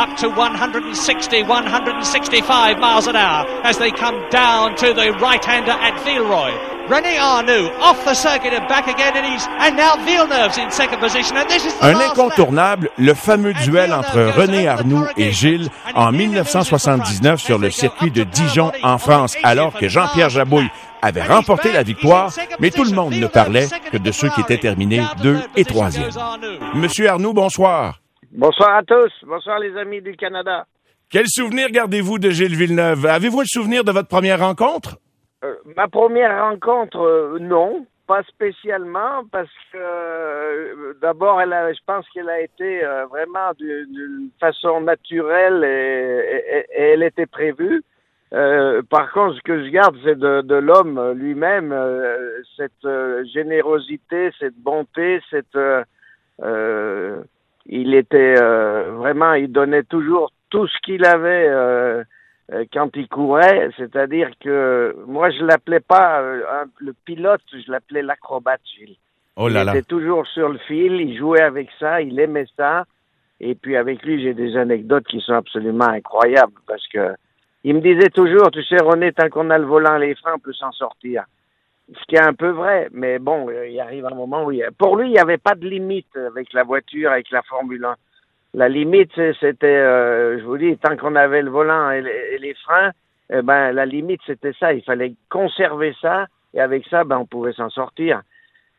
up to 160, 165 miles an hour as they come down to the right-hander at Villeroy. René Arnoux off the circuit and back again, and he's and now Villeneuve's in second position, and this is the Un incontournable, le fameux duel entre René Arnoux et Gilles en 1979 sur le circuit de Dijon en France, alors que Jean-Pierre Jabouille avait remporté la victoire, mais tout le monde ne parlait que de ceux qui étaient terminés deux et troisième. Monsieur Arnoux, bonsoir. Bonsoir à tous. Bonsoir les amis du Canada. Quel souvenir gardez-vous de Gilles Villeneuve? Avez-vous le souvenir de votre première rencontre? Euh, ma première rencontre, euh, non, pas spécialement, parce que euh, d'abord, elle a, je pense qu'elle a été vraiment d'une façon naturelle et, et- et elle était prévue. Par contre, ce que je garde, c'est de, de l'homme lui-même, cette générosité, cette bonté, cette. Il était euh, vraiment, il donnait toujours tout ce qu'il avait euh, euh, quand il courait, c'est-à-dire que moi je l'appelais pas euh, le pilote, je l'appelais l'acrobate. Gilles. Oh là il là. était toujours sur le fil, il jouait avec ça, il aimait ça. Et puis avec lui, j'ai des anecdotes qui sont absolument incroyables parce que il me disait toujours, tu sais René, tant qu'on a le volant, les freins, on peut s'en sortir. Ce qui est un peu vrai, mais bon, euh, il arrive un moment où il a- pour lui, il n'y avait pas de limite avec la voiture, avec la Formule 1. La limite, c'était, euh, je vous dis, tant qu'on avait le volant et les, freins, eh ben la limite c'était ça. Il fallait conserver ça et avec ça, ben on pouvait s'en sortir.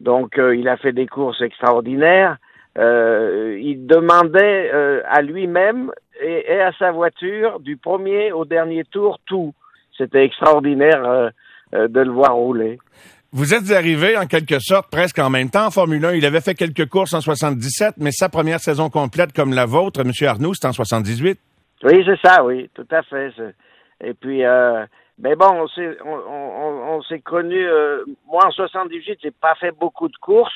Donc euh, il a fait des courses extraordinaires. Il demandait à lui-même et, à sa voiture du premier au dernier tour tout. C'était extraordinaire de le voir rouler. Vous êtes arrivé en quelque sorte presque en même temps en Formule 1. Il avait fait quelques courses en 77, mais sa première saison complète comme la vôtre, M. Arnoux, c'est en 78. Oui, c'est ça, oui, tout à fait. Et puis, euh, mais bon, on s'est, on, on, on s'est connus. euh, moi, en 78, j'ai pas fait beaucoup de courses,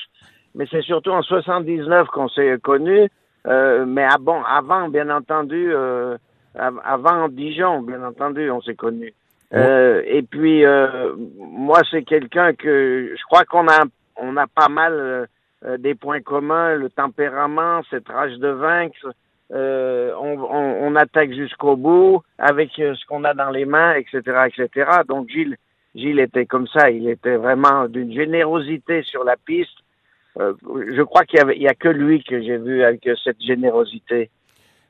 mais c'est surtout en 79 qu'on s'est connus. Euh, mais ah bon, avant, bien entendu, euh, av- avant Dijon, bien entendu, on s'est connus. Euh, et puis, euh, moi, c'est quelqu'un que je crois qu'on a, on a pas mal euh, euh, des points communs, le tempérament, cette rage de vaincre. Euh, on, on, on attaque jusqu'au bout avec euh, ce qu'on a dans les mains, etc., etc. Donc Gilles, Gilles était comme ça. Il était vraiment d'une générosité sur la piste. Euh, je crois qu'il y, y a que lui que j'ai vu avec cette générosité.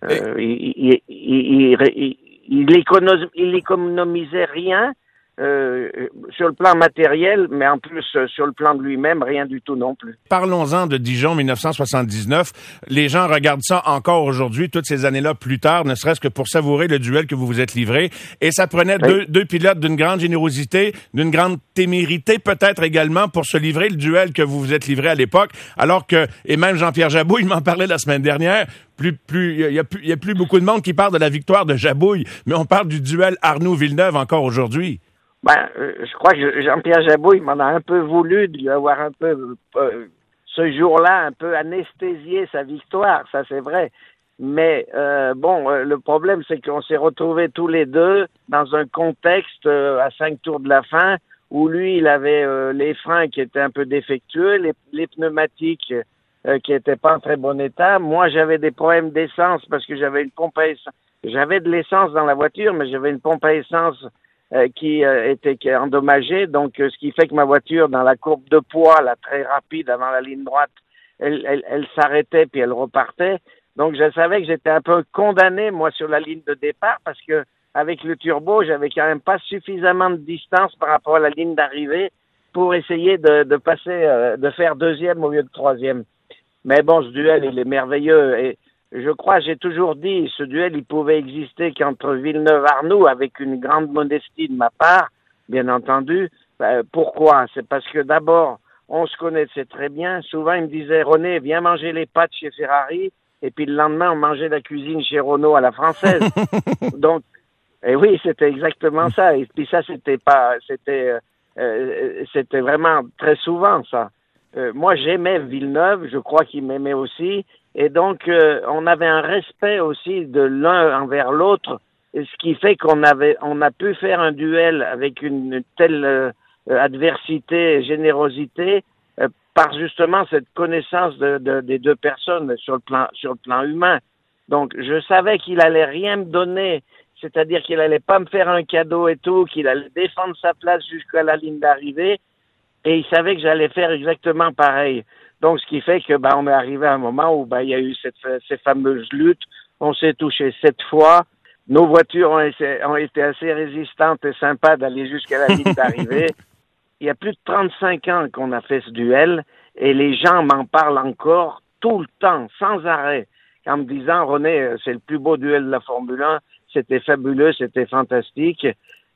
Euh, il, il, il, il, il, il économis- il économisait rien euh, sur le plan matériel, mais en plus euh, sur le plan de lui-même, rien du tout non plus. Parlons-en de Dijon 1979. Les gens regardent ça encore aujourd'hui, toutes ces années-là plus tard, ne serait-ce que pour savourer le duel que vous vous êtes livré. Et ça prenait Oui. deux, deux pilotes d'une grande générosité, d'une grande témérité peut-être également pour se livrer le duel que vous vous êtes livré à l'époque. Alors que, et même Jean-Pierre Jabouille m'en parlait la semaine dernière, plus, plus, il y a, plus- il y a plus beaucoup de monde qui parle de la victoire de Jabouille, mais on parle du duel Arnoux-Villeneuve encore aujourd'hui. Ben, euh, je crois que Jean-Pierre Jabouille m'en a un peu voulu de lui avoir un peu, euh, ce jour-là, un peu anesthésié sa victoire, ça c'est vrai. Mais euh, bon, le problème c'est qu'on s'est retrouvés tous les deux dans un contexte à cinq tours de la fin où lui il avait les freins qui étaient un peu défectueux, les, les pneumatiques qui étaient pas en très bon état. Moi j'avais des problèmes d'essence parce que j'avais une pompe à essence. J'avais de l'essence dans la voiture, mais j'avais une pompe à essence qui euh, était qui endommagée. Donc, euh, ce qui fait que ma voiture, dans la courbe de poids, là, très rapide avant la ligne droite, elle, elle, s'arrêtait puis elle repartait. Donc, je savais que j'étais un peu condamné, moi, sur la ligne de départ parce que avec le turbo, j'avais quand même pas suffisamment de distance par rapport à la ligne d'arrivée pour essayer de, passer, euh, de faire deuxième au lieu de troisième. Mais bon, ce duel, il est merveilleux. Et je crois, j'ai toujours dit, ce duel, il pouvait exister qu'entre Villeneuve-Arnoux, avec une grande modestie de ma part, bien entendu. Ben, pourquoi? C'est parce que d'abord, on se connaissait très bien. Souvent, il me disait, René, viens manger les pâtes chez Ferrari. Et puis le lendemain, on mangeait la cuisine chez Renault à la française. Donc, et oui, c'était exactement ça. Et puis ça, c'était pas, c'était, euh, euh, c'était vraiment très souvent ça. Euh, moi, j'aimais Villeneuve, je crois qu'il m'aimait aussi, et donc euh, on avait un respect aussi de l'un envers l'autre, et ce qui fait qu'on avait, on a pu faire un duel avec une, telle euh, adversité, générosité, euh, par justement cette connaissance de, de- des deux personnes sur le plan, sur le plan humain. Donc, je savais qu'il allait rien me donner, c'est-à-dire qu'il allait pas me faire un cadeau et tout, qu'il allait défendre sa place jusqu'à la ligne d'arrivée, et il savait que j'allais faire exactement pareil. Donc, ce qui fait que, ben, on est arrivé à un moment où, ben, il y a eu cette, ces fameuses luttes. On s'est touché sept fois. Nos voitures ont été, ont été assez résistantes et sympas d'aller jusqu'à la ligne d'arrivée. Il y a plus de 35 ans qu'on a fait ce duel et les gens m'en parlent encore tout le temps, sans arrêt, en me disant, René, euh, c'est le plus beau duel de la Formule 1, c'était fabuleux, c'était fantastique,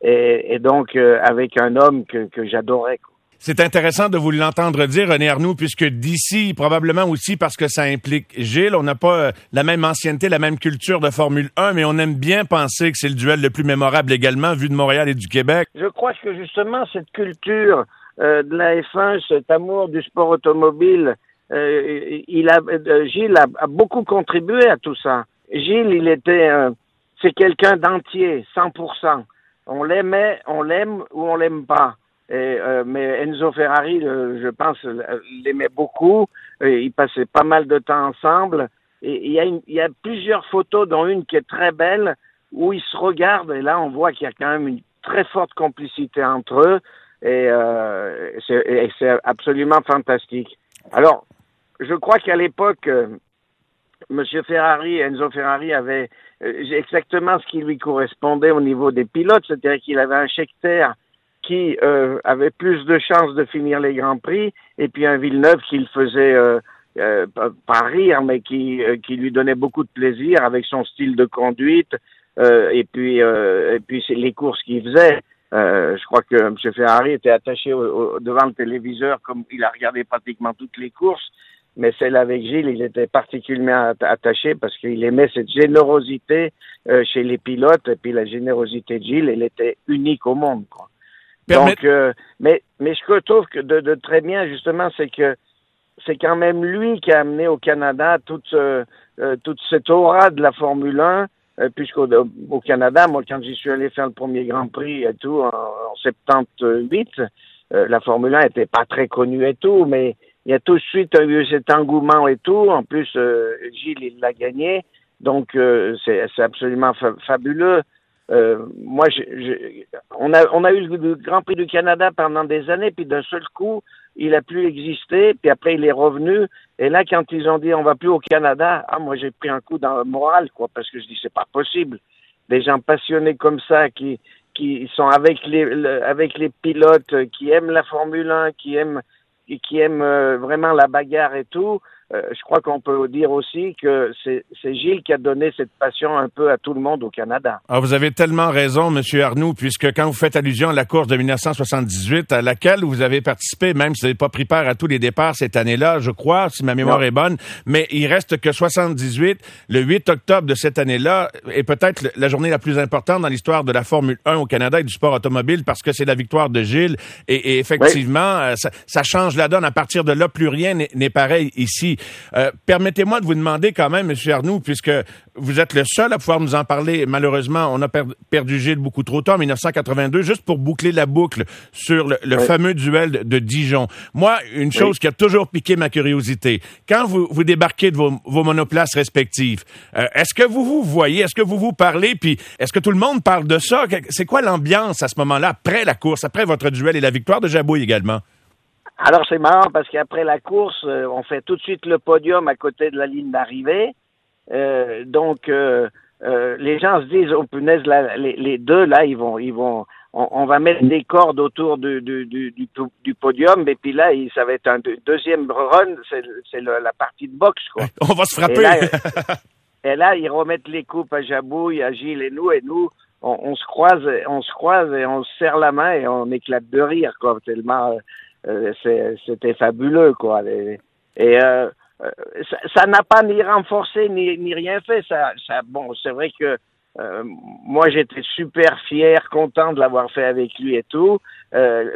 et, et donc euh, avec un homme que, que j'adorais. C'est intéressant de vous l'entendre dire, René Arnoux, puisque d'ici, probablement aussi parce que ça implique Gilles, on n'a pas euh, la même ancienneté, la même culture de Formule 1, mais on aime bien penser que c'est le duel le plus mémorable également, vu de Montréal et du Québec. Je crois que justement, cette culture euh, de la F1, cet amour du sport automobile, euh, il a, Gilles a, beaucoup contribué à tout ça. Gilles, il était, c'est quelqu'un d'entier, 100%. On l'aimait, on l'aime ou on l'aime pas. Euh, mais Enzo Ferrari, je pense, l'aimait beaucoup. Et ils passaient pas mal de temps ensemble. Il y, a plusieurs photos, dont une qui est très belle, où ils se regardent. Et là, on voit qu'il y a quand même une très forte complicité entre eux. Et, euh, c'est absolument fantastique. Alors, je crois qu'à l'époque, euh, Monsieur Ferrari, Enzo Ferrari avait euh, exactement ce qui lui correspondait au niveau des pilotes, c'est-à-dire qu'il avait un chèque qui euh, avait plus de chances de finir les Grands Prix, et puis un Villeneuve qui le faisait euh, euh pas rire, mais qui, qui lui donnait beaucoup de plaisir avec son style de conduite, et puis et puis les courses qu'il faisait. je crois que M. Ferrari était attaché devant le téléviseur comme il a regardé pratiquement toutes les courses, mais celle avec Gilles, il était particulièrement attaché parce qu'il aimait cette générosité chez les pilotes, et puis la générosité de Gilles, elle était unique au monde. Quoi. Donc, euh, mais, mais ce que je trouve que de, de très bien, justement, c'est que c'est quand même lui qui a amené au Canada toute, euh, euh toute cette aura de la Formule 1, euh, puisqu'au au Canada, moi, quand j'y suis allé faire le premier Grand Prix et tout, en, en 78, la Formule 1 était pas très connue et tout, mais il y a tout de suite eu cet engouement et tout. En plus, Gilles, il l'a gagné. Donc, c'est absolument fabuleux. Euh, moi, on, a, on a eu le Grand Prix du Canada pendant des années, puis d'un seul coup, il a plus existé, puis après il est revenu. Et là, quand ils ont dit on va plus au Canada, ah moi j'ai pris un coup dans le moral, quoi, parce que je dis c'est pas possible. Des gens passionnés comme ça, qui qui sont avec les avec les pilotes, qui aiment la Formule 1, qui aiment qui aiment euh, vraiment la bagarre et tout. Euh, je crois qu'on peut dire aussi que c'est Gilles qui a donné cette passion un peu à tout le monde au Canada. Ah, vous avez tellement raison, Monsieur Arnoux, puisque quand vous faites allusion à la course de 1978, à laquelle vous avez participé, même si vous n'avez pas pris part à tous les départs cette année-là, je crois, si ma mémoire est bonne, mais il reste que 78, le 8 octobre de cette année-là, est peut-être la journée la plus importante dans l'histoire de la Formule 1 au Canada et du sport automobile, parce que c'est la victoire de Gilles, et, effectivement, euh, ça, ça change la donne. À partir de là, plus rien n'est pareil ici. Euh, permettez-moi de vous demander quand même, M. Arnoux, puisque vous êtes le seul à pouvoir nous en parler. Malheureusement, on a perdu Gilles beaucoup trop tôt en 1982, juste pour boucler la boucle sur le, fameux duel de, Dijon. Moi, une chose qui a toujours piqué ma curiosité, quand vous, vous débarquez de vos, monoplaces respectives, euh, est-ce que vous vous voyez, est-ce que vous vous parlez, puis est-ce que tout le monde parle de ça? C'est quoi l'ambiance à ce moment-là, après la course, après votre duel et la victoire de Jabouille également? Alors c'est marrant parce qu'après la course, euh, on fait tout de suite le podium à côté de la ligne d'arrivée. Euh, donc euh, les gens se disent, oh punaise, les, deux là, ils vont, ils vont, on, va mettre des cordes autour du, du, du, du, podium et puis là, ça va être un deuxième run, c'est la partie de boxe quoi. On va se frapper. Et là, ils remettent les coupes à Jabouille, à Gilles et nous et nous. On, on, se croise, on se croise et on se serre la main et on éclate de rire, quoi, tellement euh, c'était fabuleux, quoi. Et, euh, euh, ça n'a pas ni renforcé ni, rien fait. Ça, ça bon, c'est vrai que moi, j'étais super fier, content de l'avoir fait avec lui et tout.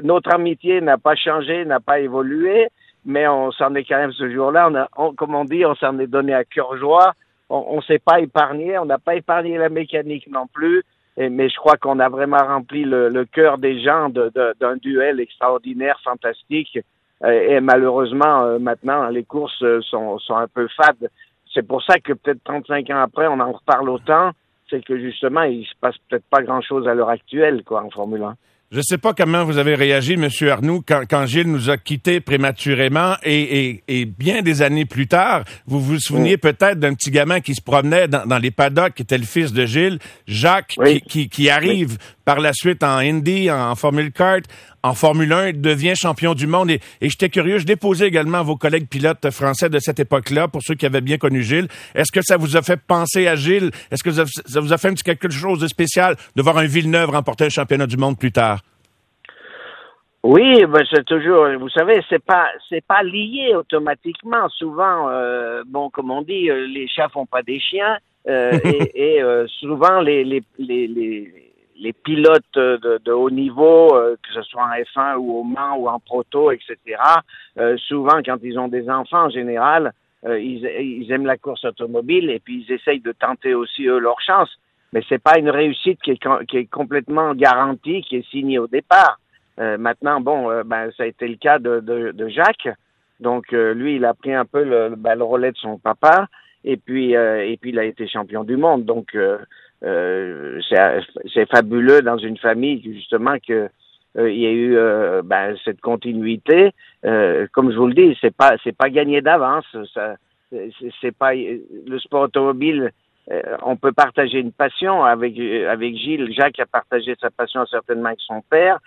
notre amitié n'a pas changé, n'a pas évolué, mais on s'en est quand même ce jour-là, on comme on dit, on s'en est donné à cœur joie. On, ne s'est pas épargné, on n'a pas épargné la mécanique non plus mais je crois qu'on a vraiment rempli le, le cœur des gens d'un de, duel extraordinaire, fantastique. Euh, et malheureusement, euh, maintenant, les courses euh, sont, sont un peu fades. c'est pour ça que peut-être 35 ans après, on en reparle autant. C'est que justement, il se passe peut-être pas grand-chose à l'heure actuelle, quoi, en Formule 1. Je ne sais pas comment vous avez réagi, Monsieur Arnoux, quand, quand Gilles nous a quittés prématurément et, et, et, bien des années plus tard, vous vous souvenez peut-être d'un petit gamin qui se promenait dans, dans, les paddocks, qui était le fils de Gilles, Jacques, qui, qui, qui, arrive par la suite en Indy, en Formule Kart, en Formule 1, devient champion du monde. Et, et j'étais curieux, je déposais également vos collègues pilotes français de cette époque-là, pour ceux qui avaient bien connu Gilles. Est-ce que ça vous a fait penser à Gilles? Est-ce que ça vous a fait quelque chose de spécial de voir un Villeneuve remporter un championnat du monde plus tard? Oui, ben c'est toujours, vous savez, c'est pas, c'est pas lié automatiquement. Souvent, euh, bon, comme on dit, euh, les chats font pas des chiens, euh, et, et euh, souvent les, les, les, les, les pilotes de, haut niveau, euh, que ce soit en F1 ou au Mans ou en proto, etc. souvent, quand ils ont des enfants, en général, ils, ils aiment la course automobile et puis ils essayent de tenter aussi eux leur chance. Mais c'est pas une réussite qui est, complètement garantie, qui est signée au départ. Euh, maintenant, bon, euh, ben, ça a été le cas de, de, Jacques. Donc, euh, lui, il a pris un peu le, ben, le relais de son papa. Et puis, et puis, il a été champion du monde. Donc, c'est fabuleux dans une famille, justement, que il y a eu ben, cette continuité. comme je vous le dis, c'est pas c'est pas gagné d'avance. C'est pas le sport automobile euh, on peut partager une passion avec euh, avec Gilles. Jacques a partagé sa passion certainement avec son père.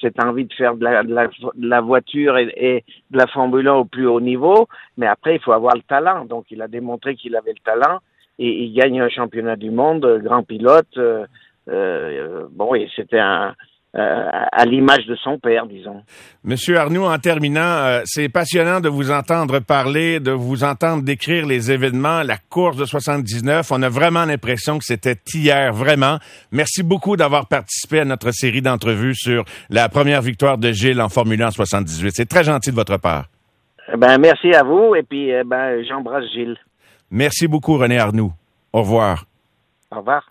Cette envie de faire de la, de la, voiture et, de la Formule 1 au plus haut niveau. Mais après, il faut avoir le talent. Donc, il a démontré qu'il avait le talent il gagne un championnat du monde, grand pilote. Euh, euh bon, et c'était un euh, à l'image de son père, disons. Monsieur Arnoux, en terminant, euh, c'est passionnant de vous entendre parler, de vous entendre décrire les événements, la course de 79. On a vraiment l'impression que c'était hier, vraiment. Merci beaucoup d'avoir participé à notre série d'entrevues sur la première victoire de Gilles en Formule 1 en 78. C'est très gentil de votre part. Eh ben, merci à vous et puis eh ben, j'embrasse Gilles. Merci beaucoup, René Arnoux. Au revoir. Au revoir.